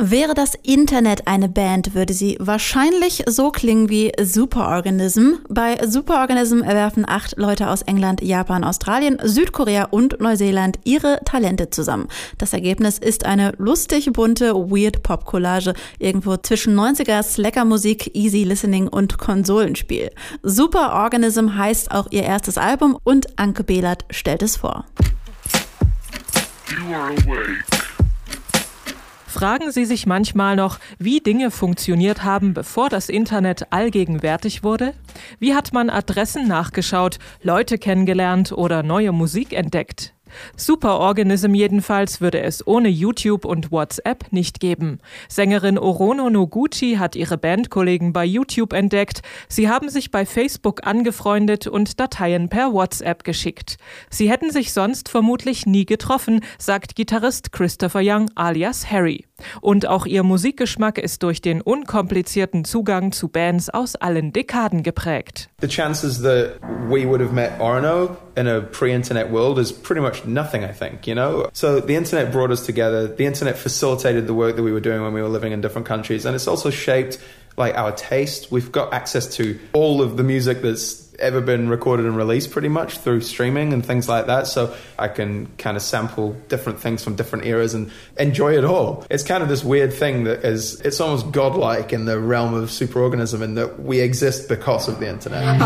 Wäre das Internet eine Band, würde sie wahrscheinlich so klingen wie Superorganism. Bei Superorganism erwerfen acht Leute aus England, Japan, Australien, Südkorea und Neuseeland ihre Talente zusammen. Das Ergebnis ist eine lustig bunte Weird Pop Collage irgendwo zwischen 90er Slacker-Musik, Easy Listening und Konsolenspiel. Superorganism heißt auch ihr erstes Album und Anke Behlert stellt es vor. You are awake. Fragen Sie sich manchmal noch, wie Dinge funktioniert haben, bevor das Internet allgegenwärtig wurde? Wie hat man Adressen nachgeschaut, Leute kennengelernt oder neue Musik entdeckt? Superorganism jedenfalls würde es ohne YouTube und WhatsApp nicht geben. Sängerin Orono Noguchi hat ihre Bandkollegen bei YouTube entdeckt. Sie haben sich bei Facebook angefreundet und Dateien per WhatsApp geschickt. Sie hätten sich sonst vermutlich nie getroffen, sagt Gitarrist Christopher Young alias Harry. Und auch ihr Musikgeschmack ist durch den unkomplizierten Zugang zu Bands aus allen Dekaden geprägt. The chances that we would have met Orno in a pre-internet world is pretty much nothing, I think, you know? So the internet brought us together. The internet facilitated the work that we were doing when we were living in different countries. And it's also shaped like our taste. We've got access to all of the music that's ever been recorded and released pretty much through streaming and things like that. So I can kind of sample different things from different eras and enjoy it all. It's kind of this weird thing that is, it's almost godlike in the realm of superorganism in that we exist because of the internet.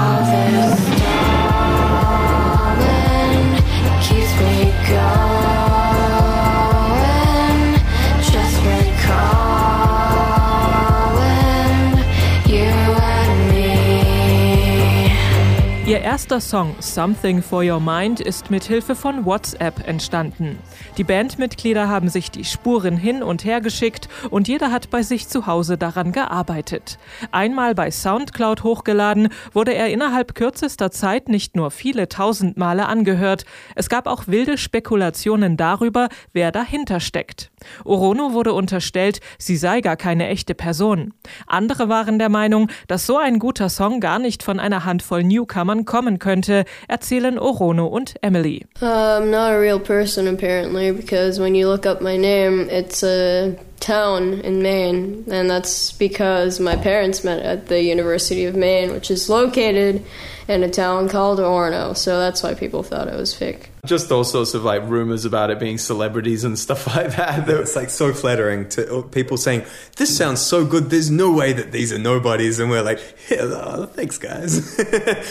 Ihr erster Song Something for Your Mind ist mit Hilfe von WhatsApp entstanden. Die Bandmitglieder haben sich die Spuren hin und her geschickt und jeder hat bei sich zu Hause daran gearbeitet. Einmal bei Soundcloud hochgeladen, wurde er innerhalb kürzester Zeit nicht nur viele tausend Male angehört, es gab auch wilde Spekulationen darüber, wer dahinter steckt. Orono wurde unterstellt, sie sei gar keine echte Person. Andere waren der Meinung, dass so ein guter Song gar nicht von einer Handvoll Newcomern kommen könnte, erzählen Orono und Emily. I'm not a real person apparently because when you look up my name, it's a town in Maine, and that's because my parents met at the University of Maine, which is located in a town called Orono. So that's why people thought I was fake. Just all sorts of like rumors about it being celebrities and stuff like that. that It's like so flattering to uh, people saying, This sounds so good, there's no way that these are nobodies. And we're like, yeah, oh, Thanks, guys.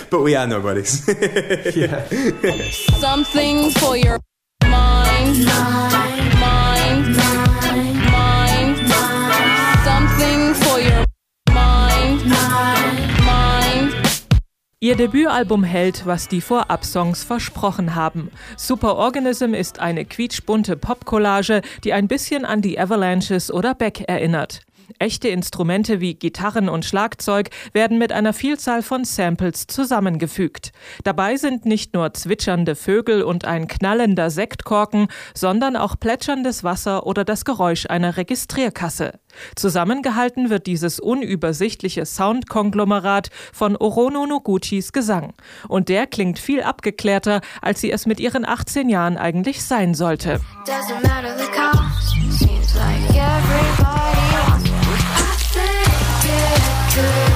but we are nobodies. yeah. Something for your Ihr Debütalbum hält, was die Vorab-Songs versprochen haben. Superorganism ist eine quietschbunte Popcollage, die ein bisschen an die Avalanches oder Beck erinnert. Echte Instrumente wie Gitarren und Schlagzeug werden mit einer Vielzahl von Samples zusammengefügt. Dabei sind nicht nur zwitschernde Vögel und ein knallender Sektkorken, sondern auch plätscherndes Wasser oder das Geräusch einer Registrierkasse. Zusammengehalten wird dieses unübersichtliche Soundkonglomerat von Orono Noguchis Gesang. Und der klingt viel abgeklärter, als sie es mit ihren 18 Jahren eigentlich sein sollte. Doesn't matter the cost. Seems like everybody it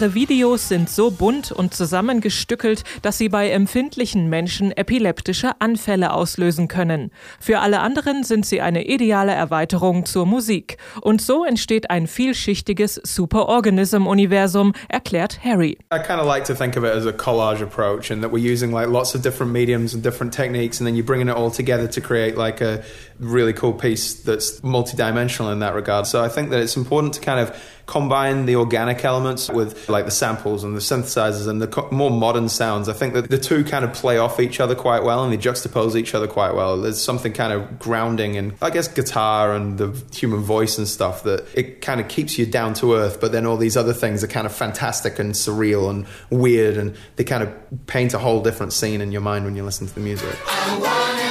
Ihre Videos sind so bunt und zusammengestückelt, dass sie bei empfindlichen Menschen epileptische Anfälle auslösen können. Für alle anderen sind sie eine ideale Erweiterung zur Musik. Und so entsteht ein vielschichtiges Superorganism-Universum, erklärt Harry. I kind of like to think of it as a collage approach and that we're using like lots of different mediums and different techniques and then you're bringing it all together to create like a really cool piece that's multidimensional in that regard. So I think that it's important to kind of combine the organic elements with like the samples and the synthesizers and the co- more modern sounds. I think that the two kind of play off each other quite well and they juxtapose each other quite well. There's something kind of grounding in, I guess, guitar and the human voice and stuff that it kind of keeps you down to earth, but then all these other things are kind of fantastic and surreal and weird and they kind of paint a whole different scene in your mind when you listen to the music.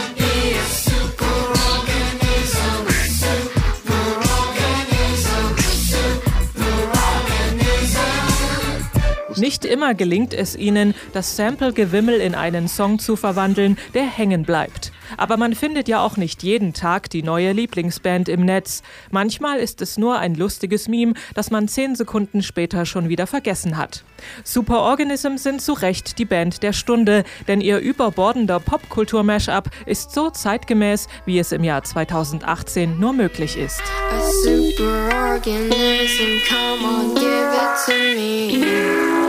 Nicht immer gelingt es ihnen, das Sample-Gewimmel in einen Song zu verwandeln, der hängen bleibt. Aber man findet ja auch nicht jeden Tag die neue Lieblingsband im Netz. Manchmal ist es nur ein lustiges Meme, das man zehn Sekunden später schon wieder vergessen hat. Superorganism sind zu Recht die Band der Stunde, denn ihr überbordender Popkultur-Mashup ist so zeitgemäß, wie es im Jahr 2018 nur möglich ist. A superorganism, come on, give it to me.